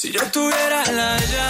Si yo tuviera la llave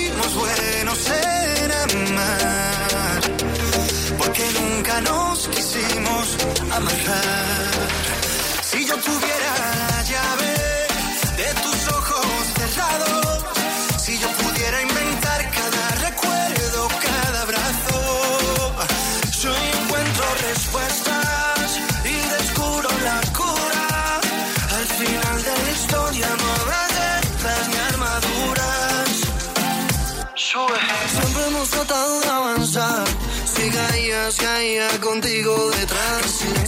yo tuviera la llave de tus ojos cerrados, si yo pudiera inventar cada recuerdo, cada abrazo, yo encuentro respuestas y descubro la cura. Al final de la historia no guerras ni armaduras. Siempre hemos tratado de avanzar. Si caía, si caía contigo detrás.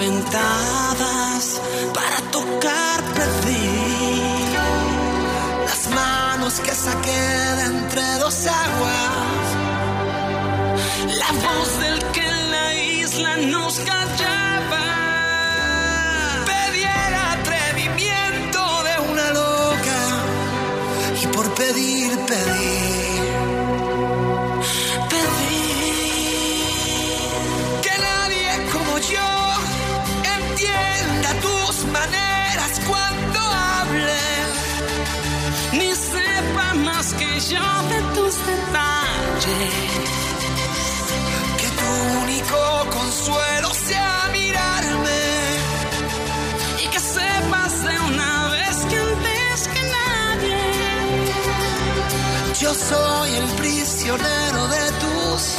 inventadas para tocar pedí. Las manos que saqué de entre dos aguas. La voz del que en la isla nos callaba. Pedí el atrevimiento de una loca. Y por pedir, pedir. Pedir yo de tus detalles que tu único consuelo sea mirarme y que sepas de una vez que antes que nadie yo soy el prisionero de tus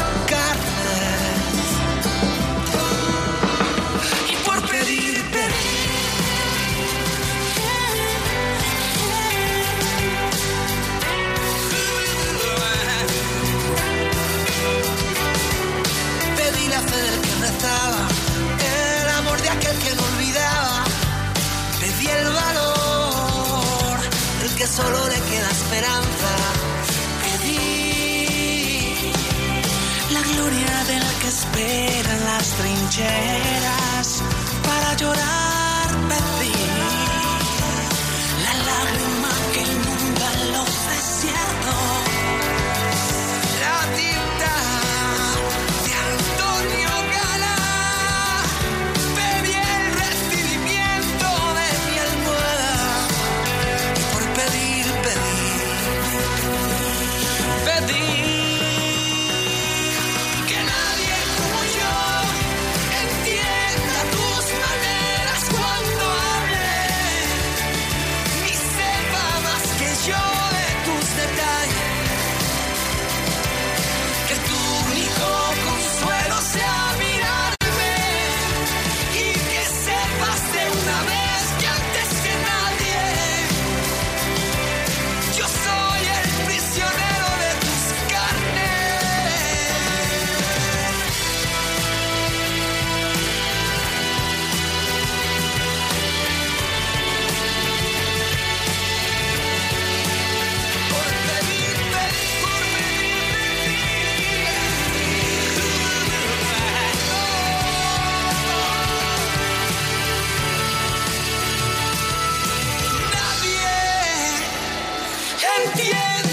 entiende.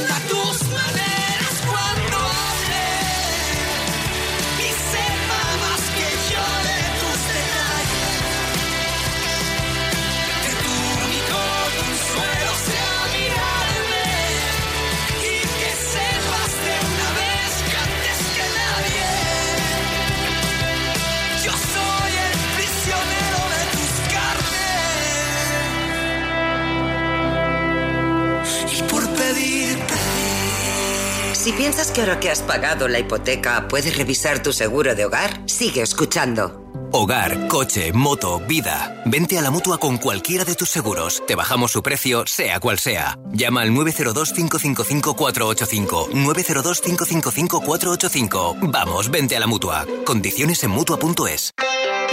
Si piensas que ahora que has pagado la hipoteca puedes revisar tu seguro de hogar, sigue escuchando. Hogar, coche, moto, vida. Vente a la mutua con cualquiera de tus seguros. Te bajamos su precio, sea cual sea. Llama al 902-555-485. 902-555-485. Vamos, vente a la mutua. Condiciones en mutua.es.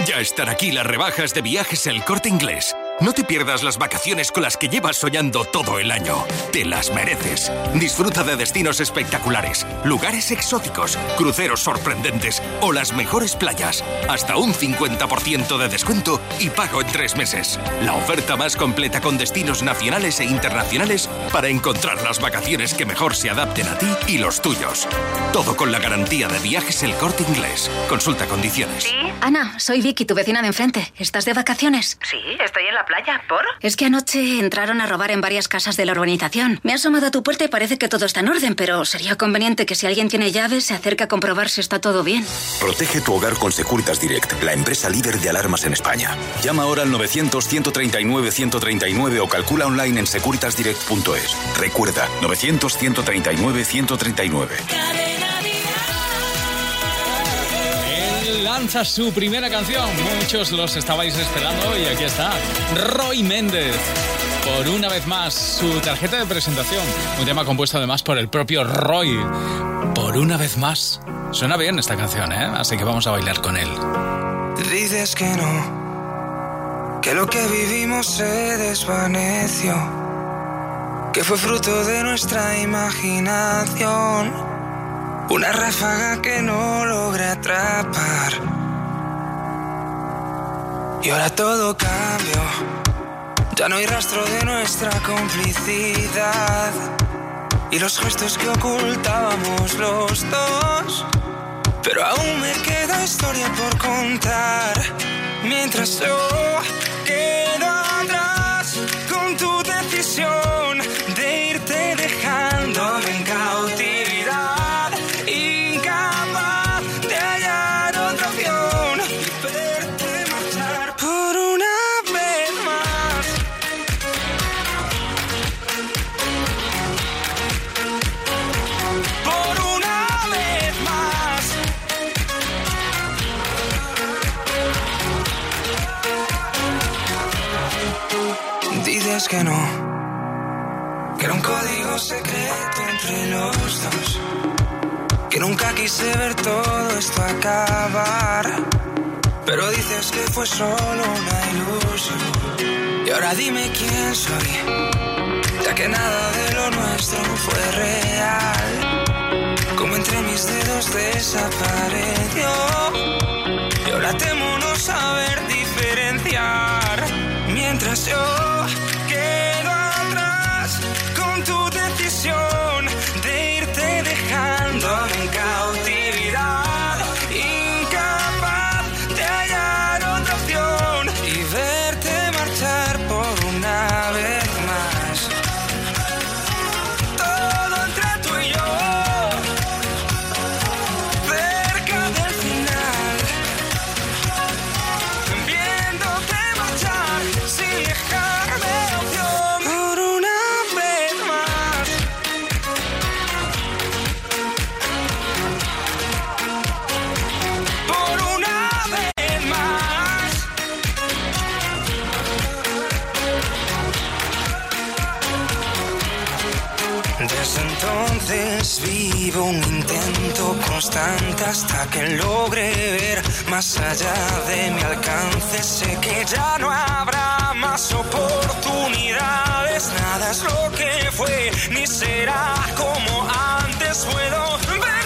Ya están aquí las rebajas de viajes El Corte Inglés. No te pierdas las vacaciones con las que llevas soñando todo el año. Te las mereces. Disfruta de destinos espectaculares, lugares exóticos, cruceros sorprendentes o las mejores playas. Hasta un 50% de descuento y pago en tres meses. La oferta más completa con destinos nacionales e internacionales para encontrar las vacaciones que mejor se adapten a ti y los tuyos. Todo con la garantía de viajes El Corte Inglés. Consulta condiciones. ¿Sí? Ana, soy Vicky, tu vecina de enfrente. ¿Estás de vacaciones? Sí, estoy en la playa. ¿Por? Es que anoche entraron a robar en varias casas de la urbanización. Me ha asomado a tu puerta y parece que todo está en orden, pero sería conveniente que si alguien tiene llaves se acerque a comprobar si está todo bien. Protege tu hogar con Securitas Direct, la empresa líder de alarmas en España. Llama ahora al 900-139-139 o calcula online en securitasdirect.es. Recuerda, 900-139-139. Lanza su primera canción. Muchos los estabais esperando y aquí está. Roy Méndez. Por una vez más, su tarjeta de presentación. Un tema compuesto además por el propio Roy. Por una vez más. Suena bien esta canción, ¿eh? Así que vamos a bailar con él. Dices que no. Que lo que vivimos se desvaneció. Que fue fruto de nuestra imaginación una ráfaga que no logré atrapar. Y ahora todo cambió. Ya no hay rastro de nuestra complicidad. Y los gestos que ocultábamos los dos. Pero aún me queda historia por contar. Mientras yo quedo secreto entre los dos, que nunca quise ver todo esto acabar, pero dices que fue solo una ilusión. Y ahora dime quién soy, ya que nada de lo nuestro fue real, como entre mis dedos desapareció, y ahora temo no saber diferenciar, mientras yo de hasta que logre ver más allá de mi alcance. Sé que ya no habrá más oportunidades. Nada es lo que fue, ni será como antes. Puedo ver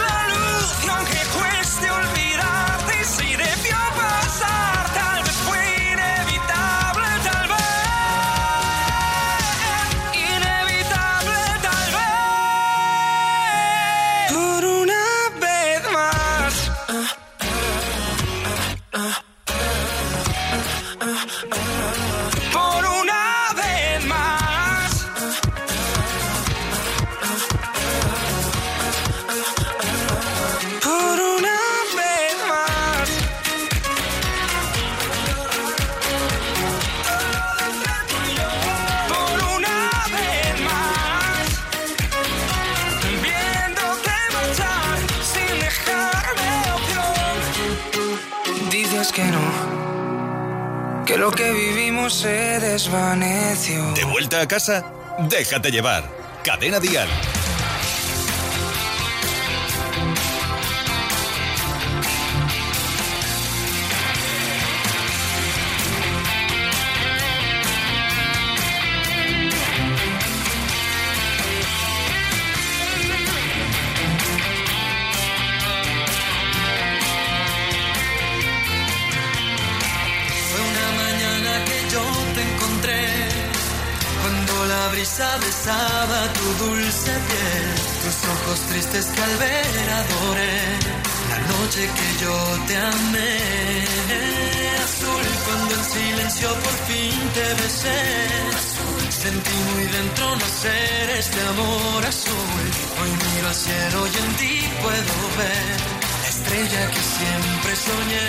que no, que lo que vivimos se desvaneció. ¿De vuelta a casa? Déjate llevar. Cadena Dial. Que yo te amé. Azul cuando en silencio por fin te besé. Sentí muy dentro nacer este amor azul. Hoy miro al cielo y en ti puedo ver la estrella que siempre soñé.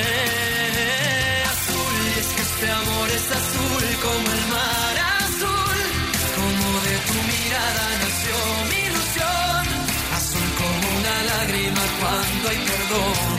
Azul, y es que este amor es azul como el mar de tu mirada nació mi ilusión, azul como una lágrima cuando hay perdón,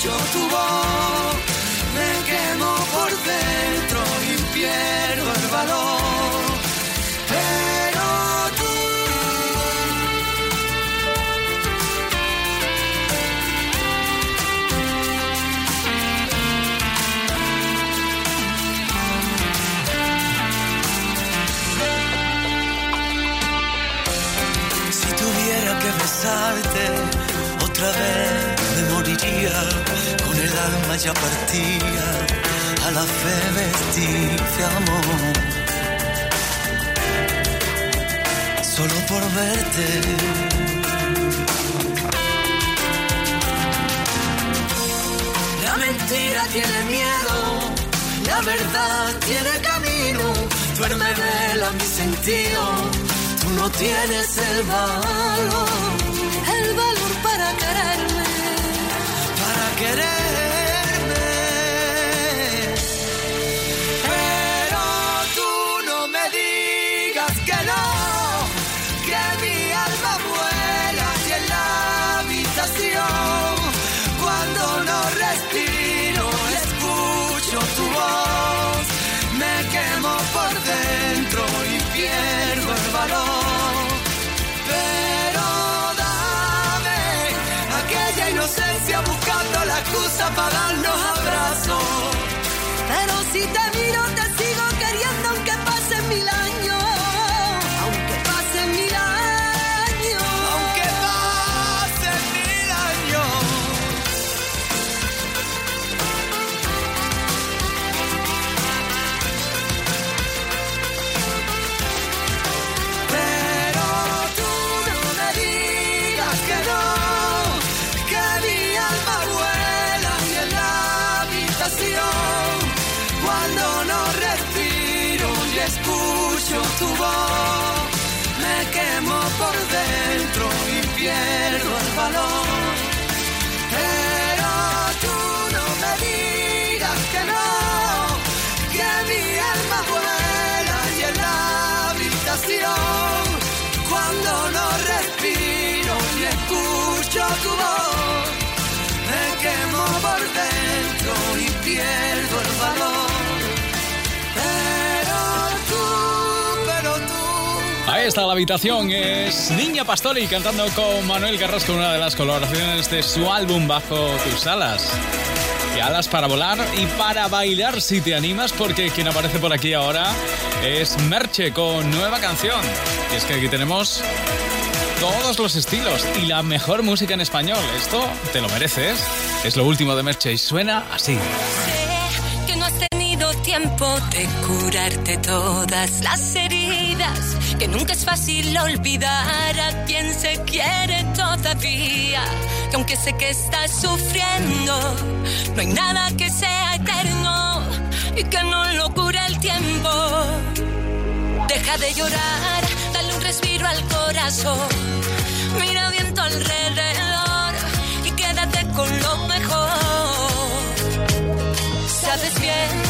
escucho tu voz, me quemo por dentro y pierdo el valor. Pero tú Si tuviera que besarte otra vez me moriría alma ya partida a la fe vestirte amor. Solo por verte. La mentira tiene miedo la verdad tiene camino. Duerme vela mi sentido tú no tienes el valor. El valor para quererme para quererme para darnos Ahí está la habitación, es Niña Pastori cantando con Manuel Carrasco, una de las colaboraciones de su álbum Bajo tus alas. Y alas para volar y para bailar si te animas, porque quien aparece por aquí ahora es Merche con nueva canción. Y es que aquí tenemos todos los estilos y la mejor música en español. Esto te lo mereces. Es lo último de Merche y suena así. Tiempo de curarte todas las heridas, que nunca es fácil olvidar a quien se quiere todavía, que aunque sé que estás sufriendo, no hay nada que sea eterno y que no lo cure el tiempo. Deja de llorar, dale un respiro al corazón, mira bien tu alrededor y quédate con lo mejor. Sabes bien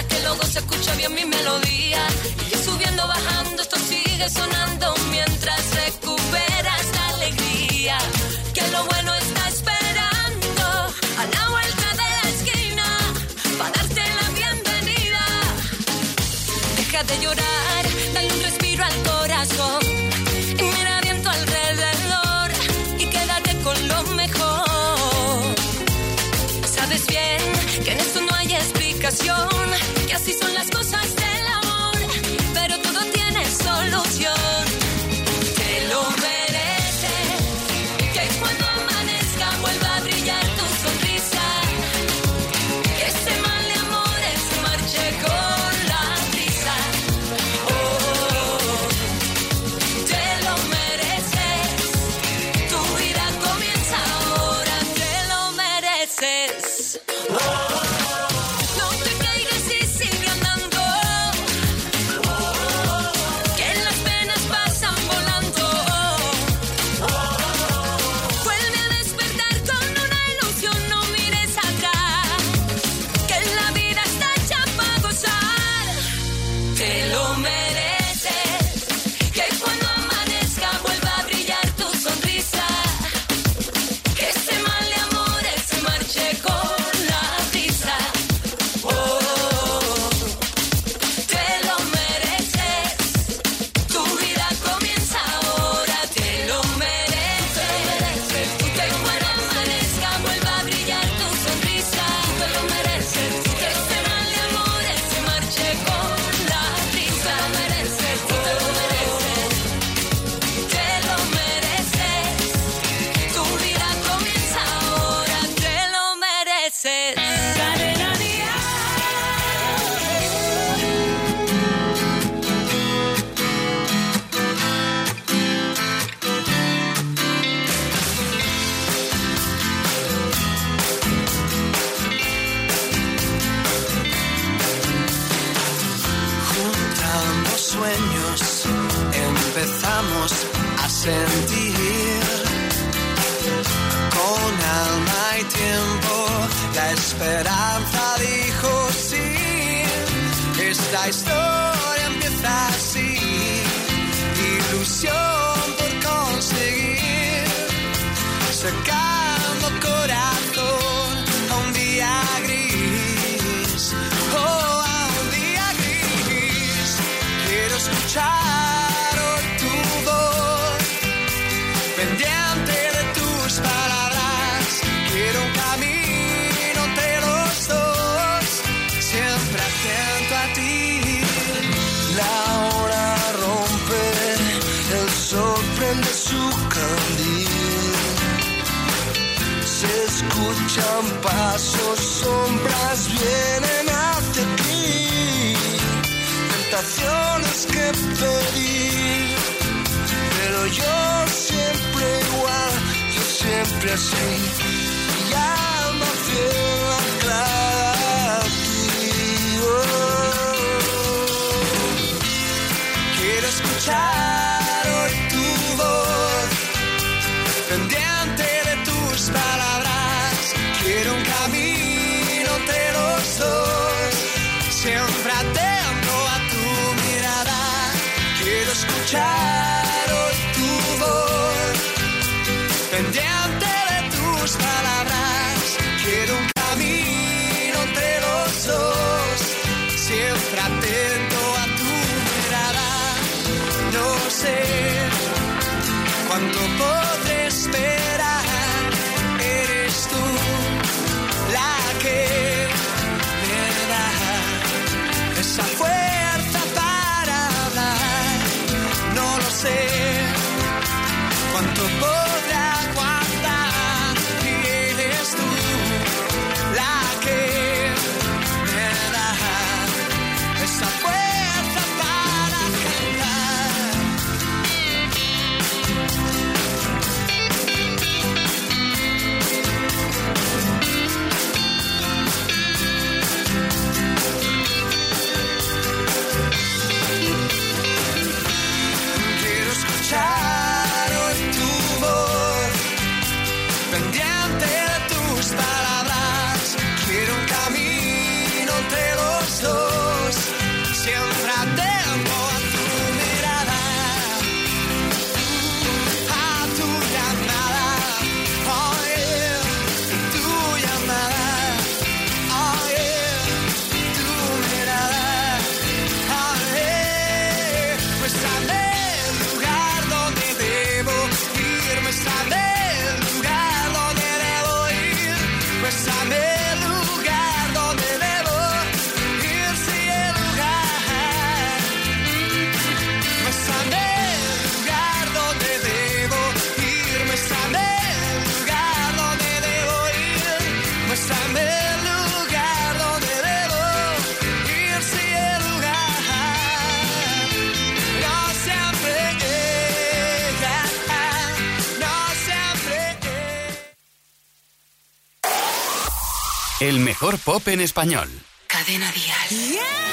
Para que luego se escuche bien mi melodía. Y subiendo, bajando, esto sigue sonando siempre así. En Español. Cadena Díaz. Yeah.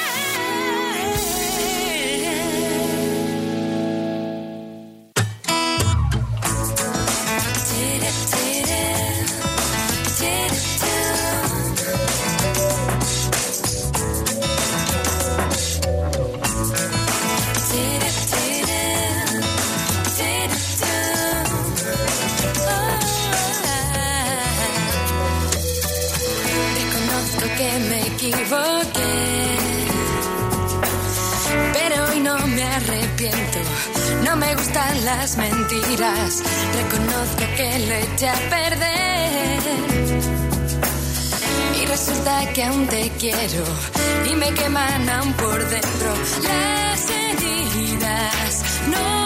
las mentiras, reconozco que lo eché a perder. Y resulta que aún te quiero y me queman por dentro las heridas. No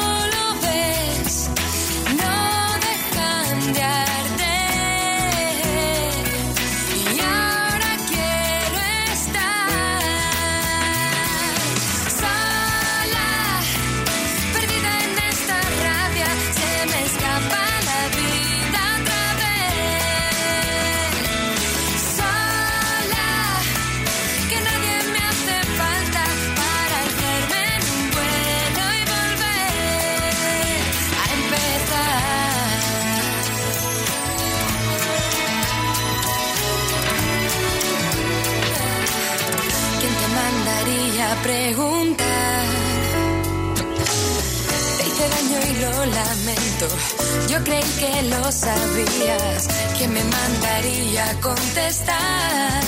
contestar.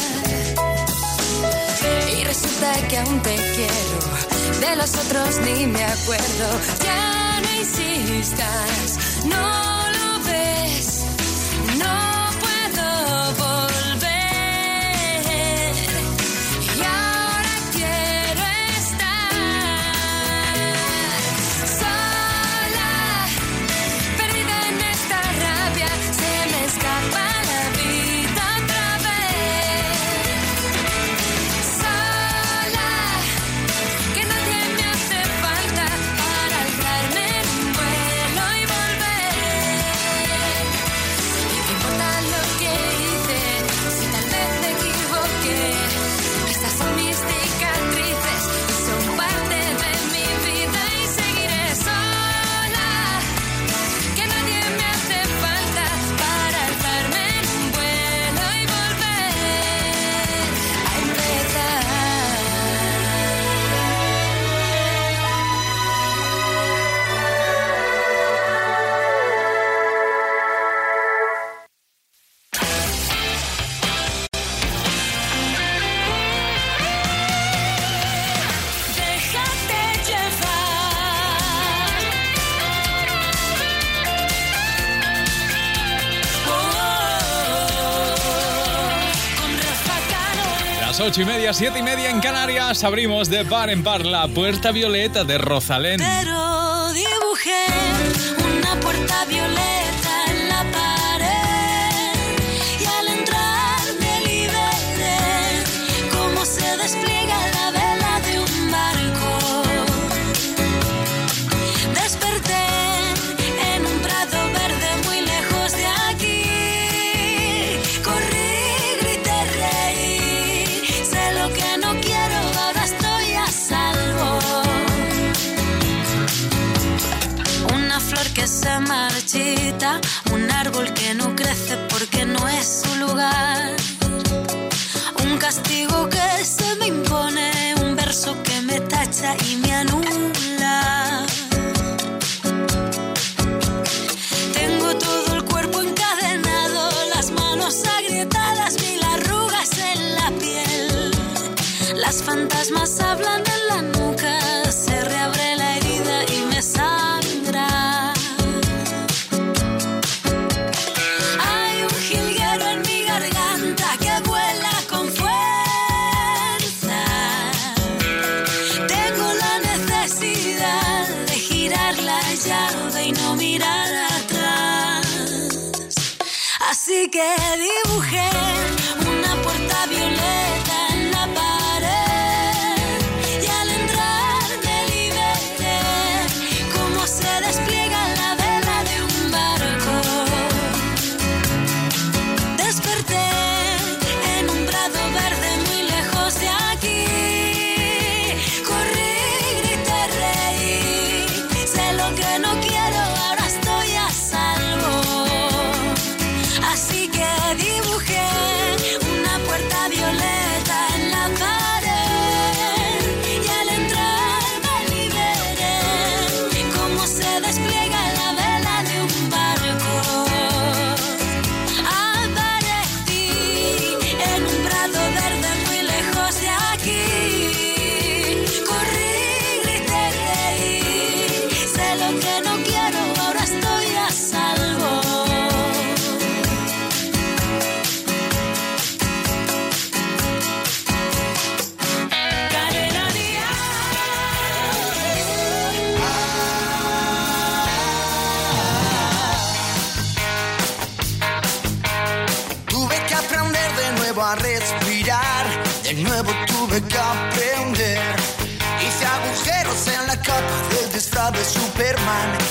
Y resulta que aún te quiero, de los otros ni me acuerdo. Ya no insistas, no. ocho y media, siete y media en Canarias, abrimos de par en par la puerta violeta de Rosalén. Pero dibujé una puerta violeta que dibujé.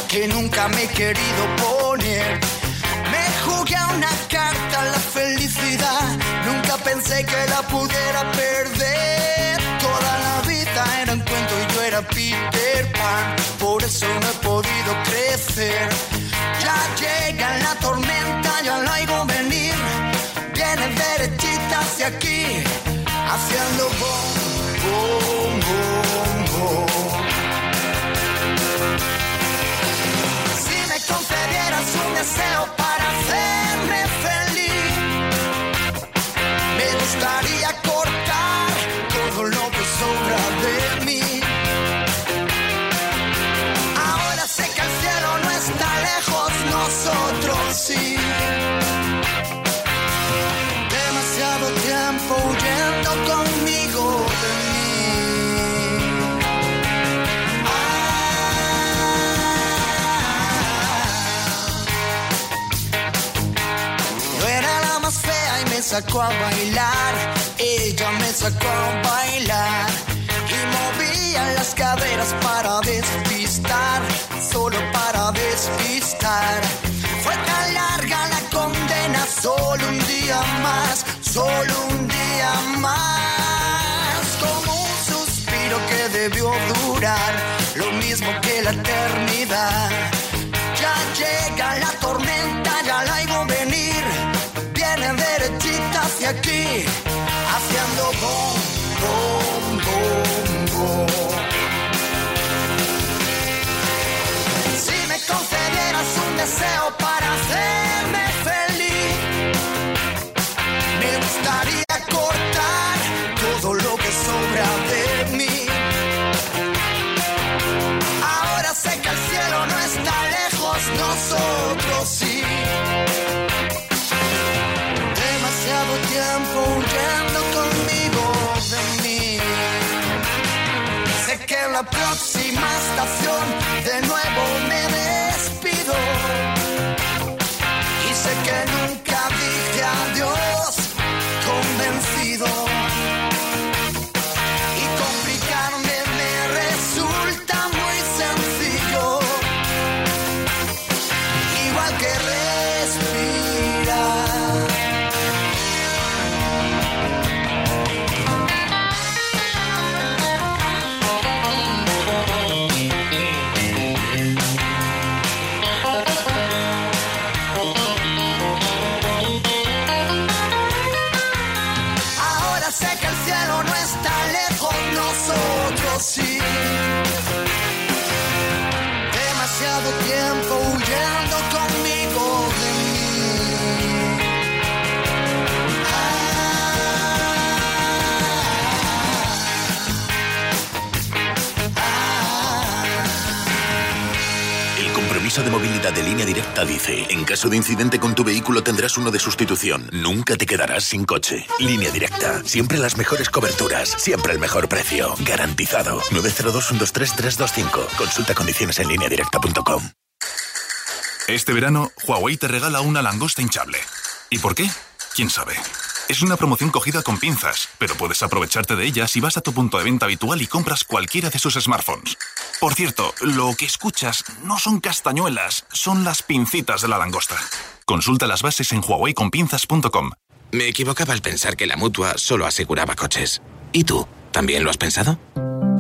Que nunca me he querido poner. Me jugué a una carta la felicidad, nunca pensé que la pudiera perder. Toda la vida era un cuento y yo era Peter Pan, por eso no he podido crecer. Ya llega la tormenta, ya la oigo venir, viene derechita hacia aquí, me sacó a bailar. Ella me sacó a bailar. Y movía las caderas para despistar. Solo para despistar. Fue tan larga la condena. Solo un día más. Solo un día más. Como un suspiro que debió durar. Lo mismo que la eternidad. Hacia de nuevo movilidad de línea directa dice, en caso de incidente con tu vehículo tendrás uno de sustitución. Nunca te quedarás sin coche. Línea directa. Siempre las mejores coberturas. Siempre el mejor precio. Garantizado. 902-123-325. Consulta condiciones en lineadirecta.com. Este verano, Huawei te regala una langosta hinchable. ¿Y por qué? ¿Quién sabe? Es una promoción cogida con pinzas, pero puedes aprovecharte de ella si vas a tu punto de venta habitual y compras cualquiera de sus smartphones. Por cierto, lo que escuchas no son castañuelas, son las pincitas de la langosta. Consulta las bases en huaweiconpinzas.com. Me equivocaba al pensar que la mutua solo aseguraba coches. ¿Y tú? ¿También lo has pensado?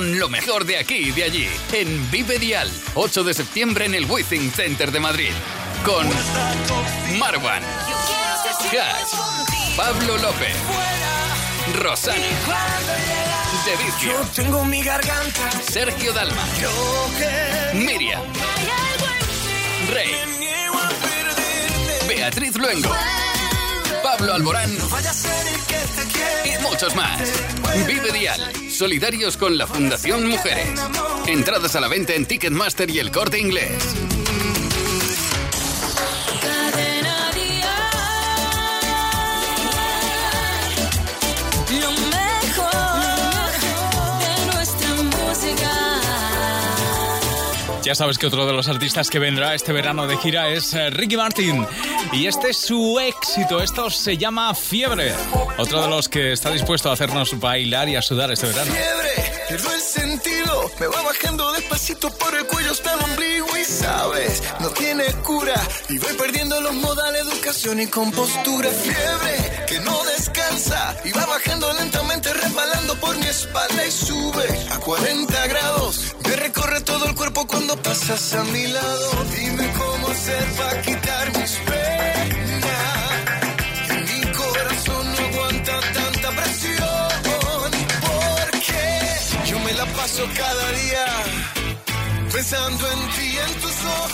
lo mejor de aquí y de allí en Vive Dial, 8 de septiembre en el Withing Center de Madrid con Marwan, Hash, Pablo López, Rosana. De Yo tengo mi garganta. Sergio Dalma. Miriam. Rey. Beatriz Luengo. Pablo Alborán. Y muchos más. Vive Dial. Solidarios con la Fundación Mujeres. Entradas a la venta en Ticketmaster y el corte inglés. Ya sabes que otro de los artistas que vendrá este verano de gira es eh, Ricky Martin. Y este es su éxito. Esto se llama Fiebre. Otro de los que está dispuesto a hacernos bailar y a sudar este verano. Fiebre, pierdo el sentido. Me va bajando despacito por el cuello hasta el ombligo y sabes, no tiene cura. Y voy perdiendo los modales, educación y compostura. Fiebre, que no descansa. Y va bajando lentamente, resbalando por mi espalda y sube a 40 grados. Me recorre todo el cuerpo cuando pasas a mi lado. Dime cómo hacer para quitar mis penas. Que mi corazón no aguanta tanta presión. Porque yo me la paso cada día pensando en ti, en tus ojos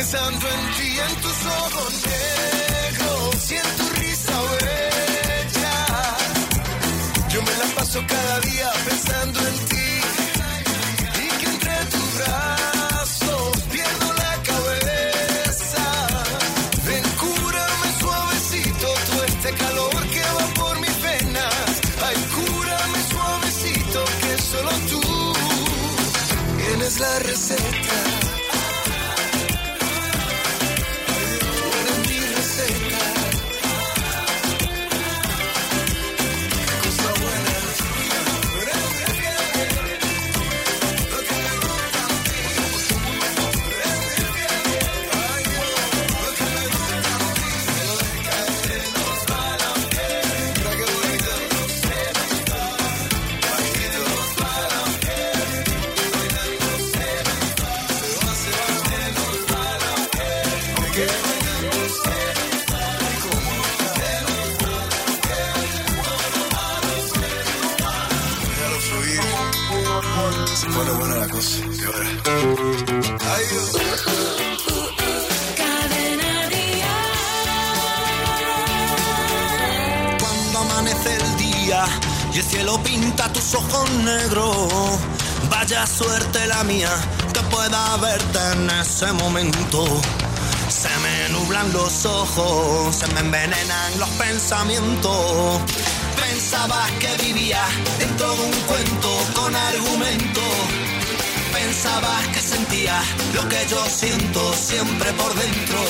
pensando en ti, en tus ojos negros y en tu risa bella. Yo me la paso cada día pensando en ti. Y que entre tu brazo pierdo la cabeza. Ven, cúrame suavecito todo este calor que va por mis venas. Ay, cúrame suavecito que solo tú tienes la receta. Suerte la mía que pueda verte en ese momento. Se me nublan los ojos, se me envenenan los pensamientos. Pensabas que vivía dentro de un cuento con argumento. Pensabas que sentía lo que yo siento siempre por dentro.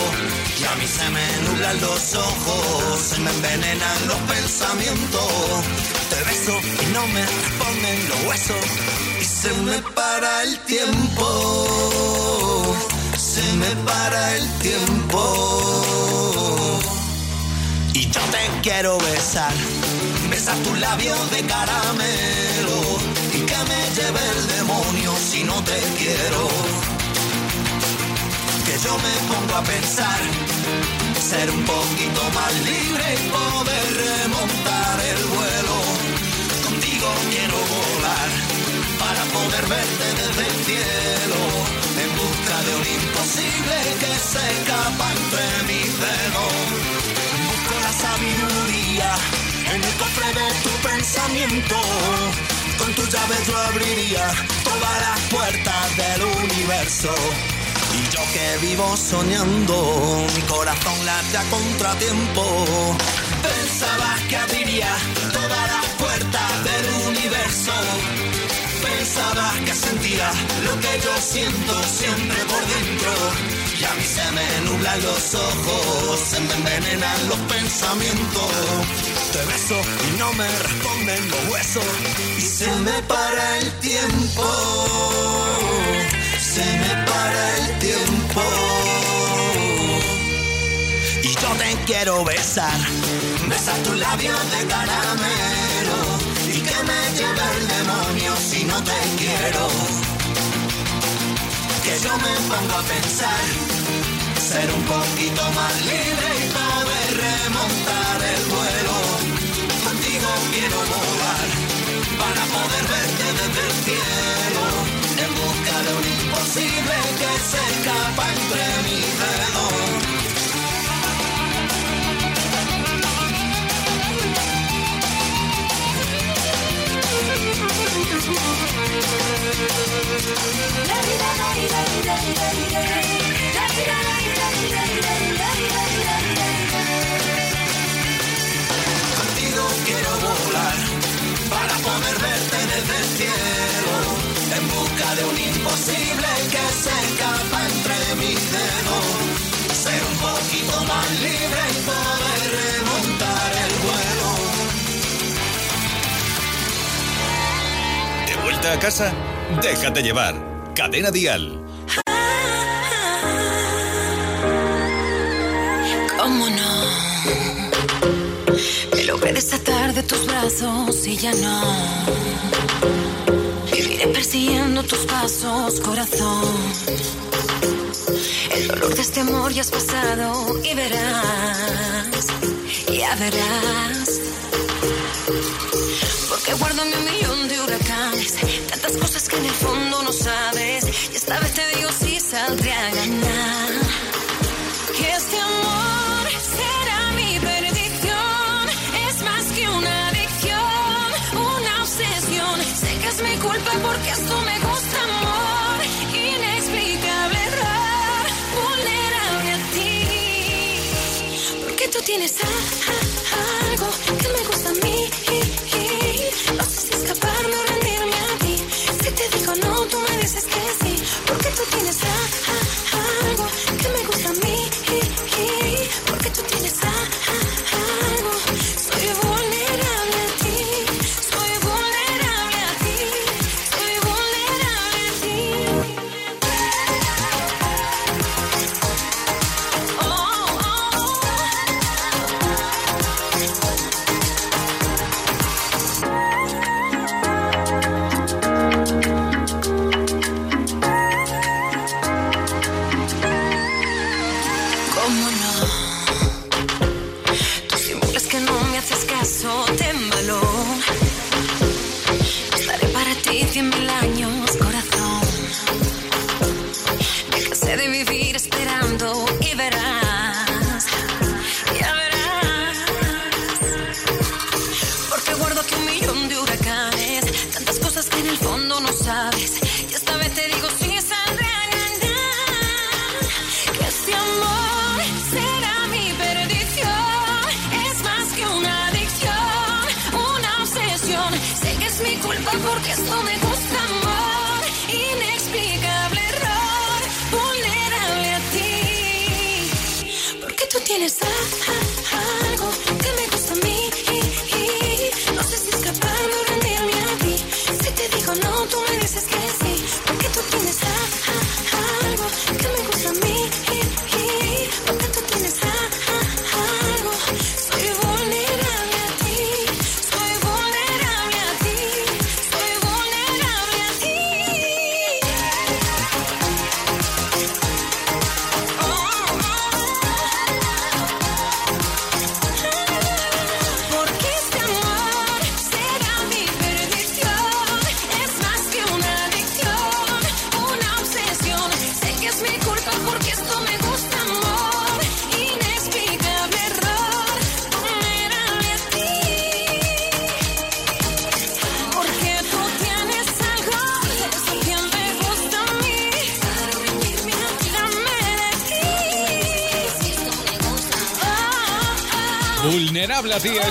Y a mí se me nublan los ojos, se me envenenan los pensamientos. Te beso y no me responden los huesos. Se me para el tiempo. Se me para el tiempo. Y yo te quiero besar, besar tus labios de caramelo y que me lleve el demonio si no te quiero. Que yo me pongo a pensar, ser un poquito más libre y poder remontar el vuelo. Contigo quiero volar poder verte desde el cielo. imposible que se escapa entre mis dedos. Busco la sabiduría en el cofre de tu pensamiento. Con tu llave yo abriría todas las puertas del universo. Y yo que vivo soñando, mi corazón late a contratiempo. Pensabas que abriría todas las puertas del universo. Pensabas que sentía lo que yo siento siempre por dentro. Y a mí se me nublan los ojos, se me envenenan los pensamientos. Te beso y no me responden los huesos. Y se me para el tiempo se me para el tiempo. Y yo te quiero besar, besar tus labios de caramelo. Me lleve el demonio si no te quiero. Que yo me pongo a pensar, ser un poquito más libre y poder remontar el vuelo. Contigo quiero volar para poder verte desde el cielo en busca de un imposible que se escapa entre mis dedos. Contigo quiero volar para poder verte desde el cielo en busca de un imposible que se escapa entre mis dedos. Ser un poquito más libre y poder remontar el vuelo. Vuelta a casa? Déjate llevar. Cadena Dial. ¿Cómo no? Me logré desatar de tus brazos y ya no. Viviré persiguiendo tus pasos, corazón. El dolor de este amor ya has pasado y verás, ya verás. Que en el fondo no sabes. Y esta vez te digo si saldré a ganar. Que este amor será mi perdición. Es más que una adicción, una obsesión. Sé que es mi culpa porque esto me gusta, amor. Inexplicable error, vulnerable a ti. Porque tú tienes a-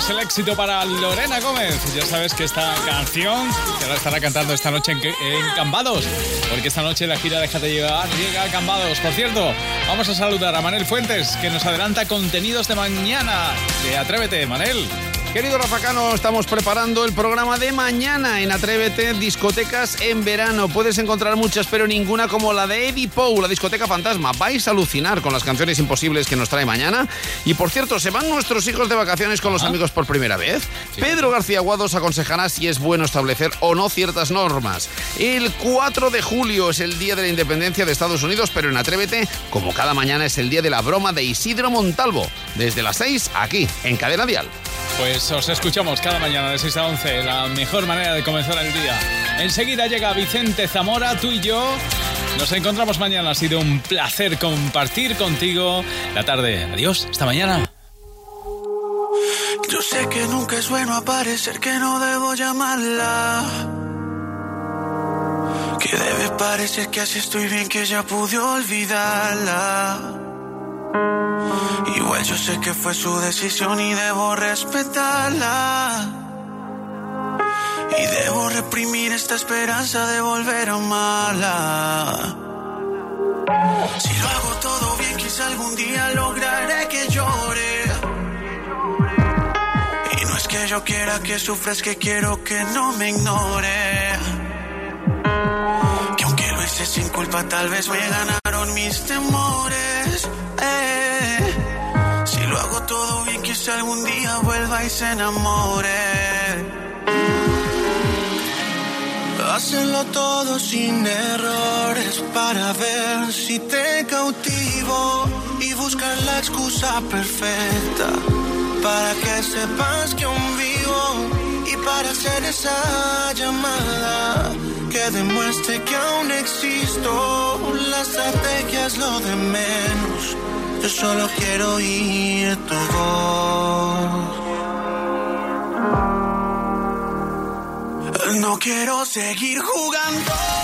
el éxito para Lorena Gómez. Ya sabes que esta canción te la estará cantando esta noche en, Cambados, porque esta noche la gira Déjate llevar llega a Cambados. Por cierto, vamos a saludar a Manel Fuentes, que nos adelanta contenidos de mañana. De Atrévete, Manel. Querido Rafa Cano, estamos preparando el programa de mañana en Atrévete Discotecas en verano. Puedes encontrar muchas, pero ninguna como la de Eddie Poe, la discoteca fantasma. Vais a alucinar con las canciones imposibles que nos trae mañana. Y por cierto, se van nuestros hijos de vacaciones con los ah. amigos por primera vez. Pedro García Guados aconsejará si es bueno establecer o no ciertas normas. El 4 de julio es el día de la independencia de Estados Unidos, pero en Atrévete, como cada mañana, es el día de la broma de Isidro Montalvo. Desde las 6, aquí, en Cadena Dial. Pues os escuchamos cada mañana de 6 a 11, la mejor manera de comenzar el día. Enseguida llega Vicente Zamora, tú y yo. Nos encontramos mañana, ha sido un placer compartir contigo la tarde. Adiós, hasta mañana. Yo sé que nunca es bueno aparecer, que no debo llamarla. Que debe parecer que así estoy bien, que ya pude olvidarla. Igual yo sé que fue su decisión y debo respetarla. Y debo reprimir esta esperanza de volver a amarla. Si lo hago todo bien, quizá algún día lograré que llore. Y no es que yo quiera que sufras, que quiero que no me ignore. Que aunque lo hice sin culpa, tal vez me ganaron mis temores. Si lo hago todo bien, quizá algún día vuelva y se enamore. Hacerlo todo sin errores para ver si te cautivo y buscar la excusa perfecta para que sepas que aún vivo y para hacer esa llamada que demuestre que aún existo. La estrategia es lo de menos yo solo quiero oír tu voz. No quiero seguir jugando.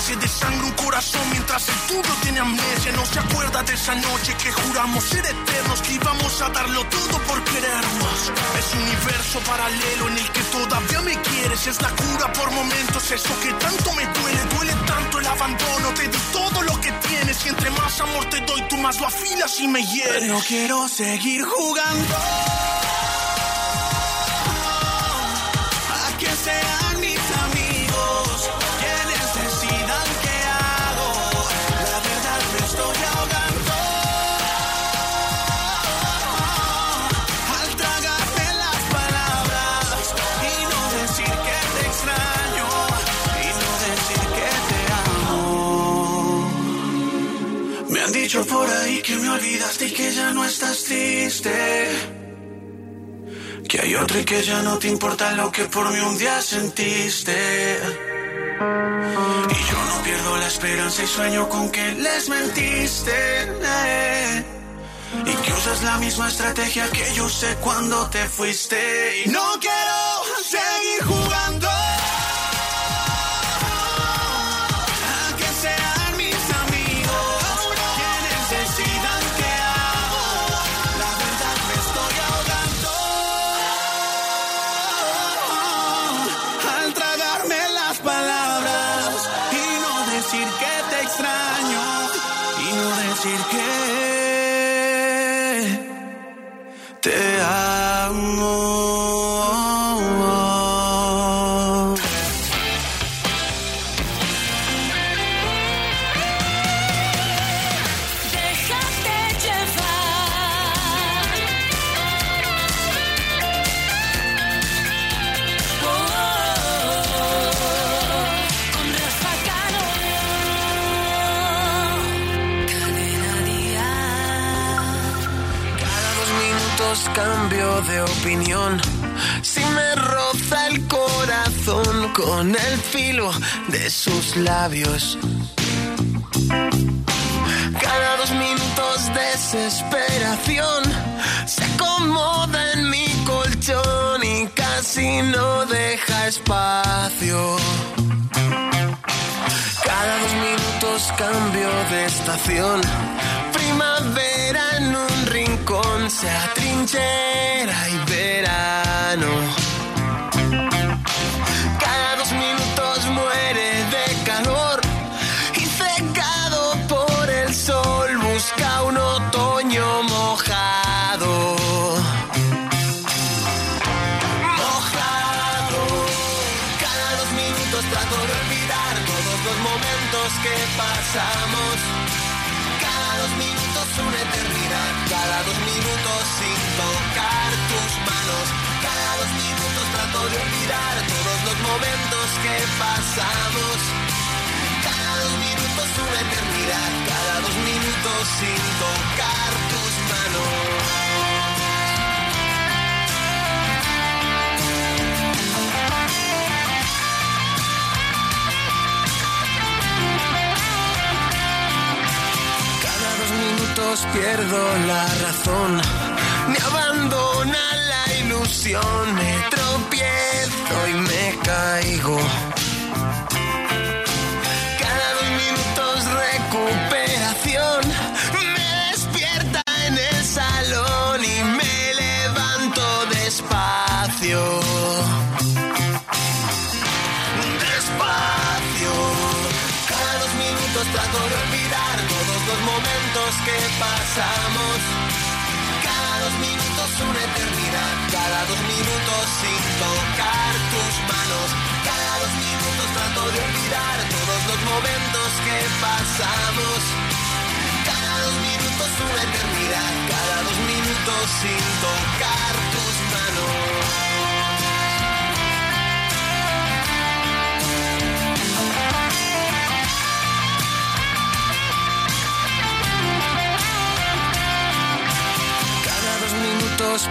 Se desangre un corazón mientras el tuyo tiene amnesia. No se acuerda de esa noche que juramos ser eternos, que íbamos a darlo todo por querernos. Es un universo paralelo en el que todavía me quieres. Es la cura por momentos, eso que tanto me duele. Duele tanto el abandono. Te di todo lo que tienes y entre más amor te doy, tú más lo afilas y me hieres. No quiero seguir jugando. Dicho por ahí que me olvidaste y que ya no estás triste. Que hay otro y que ya no te importa lo que por mí un día sentiste. Y yo no pierdo la esperanza y sueño con que les mentiste. Y que usas la misma estrategia que yo usé cuando te fuiste. Y no quiero de sus labios. Cada dos minutos desesperación se acomoda en mi colchón y casi no deja espacio. Cada dos minutos cambio de estación. Primavera en un rincón, sea trinchera y verano. Que pasamos. Cada dos minutos una eternidad. Cada dos minutos sin tocar tus manos. Cada dos minutos trato de olvidar todos los momentos que pasamos. Cada dos minutos una eternidad. Cada dos minutos sin tocar tus manos. Pierdo la razón. Me abandona la ilusión. Me tropiezo y me caigo. Cada dos minutos recuperación. Me despierta en el salón y me levanto. Despacio. Que pasamos. Cada dos minutos una eternidad. Cada dos minutos sin tocar tus manos. Cada dos minutos trato de olvidar todos los momentos que pasamos. Cada dos minutos una eternidad. Cada dos minutos sin tocar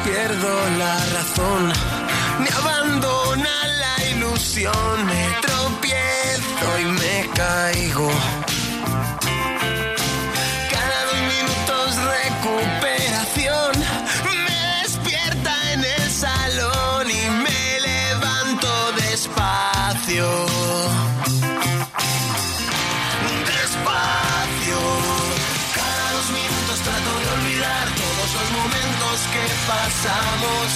pierdo la razón. Me abandona la ilusión. Me tropiezo y me caigo. Cada dos minutos recuperación. Los momentos que pasamos.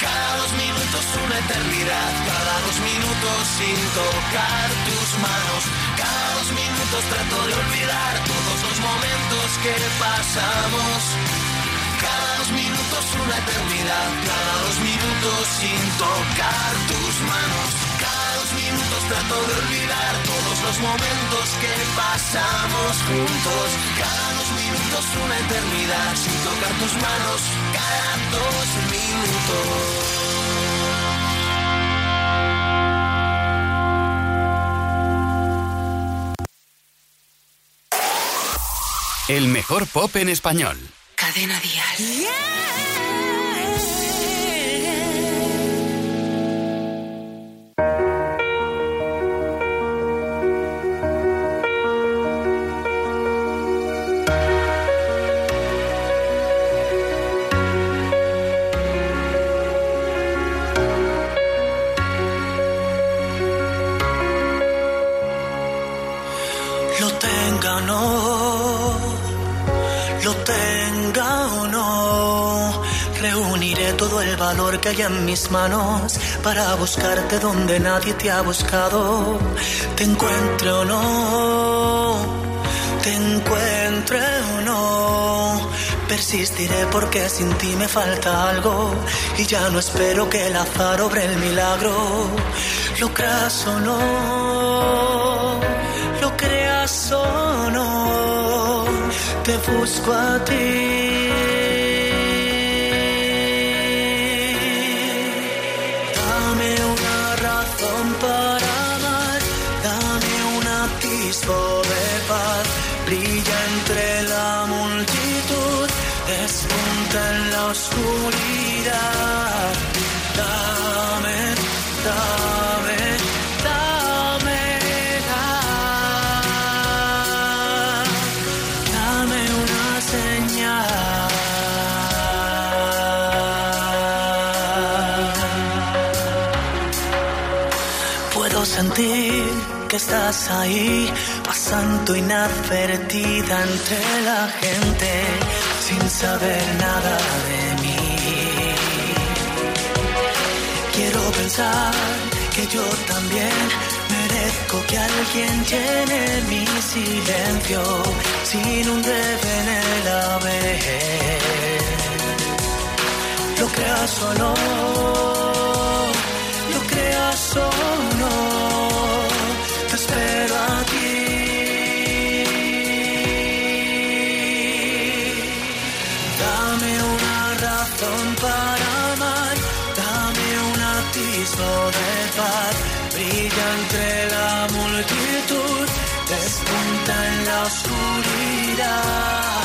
Cada dos minutos una eternidad. Cada dos minutos sin tocar tus manos. Cada dos minutos trato de olvidar todos los momentos que pasamos. Cada dos minutos una eternidad. Cada dos minutos sin tocar tus manos. Minutos trato de olvidar todos los momentos que pasamos juntos. Cada dos minutos una eternidad sin tocar tus manos. Cada dos minutos. El mejor pop en español. Cadena Dial. Lo valor que hay en mis manos para buscarte donde nadie te ha buscado. Te encuentre o no, te encuentre o no, persistiré porque sin ti me falta algo y ya no espero que el azar obre el milagro. Lo creas o no, lo creas o no, te busco a ti. Amar, dame un atisbo de paz, brilla entre la multitud, despunta en la oscuridad. Que estás ahí, pasando inadvertida entre la gente, sin saber nada de mí. Quiero pensar que yo también merezco que alguien llene mi silencio sin un en el haber. Lo creas o no, lo creas o no, espero aquí. Dame una razón para amar, dame un atisbo de paz, brilla entre la multitud, despunta en la oscuridad.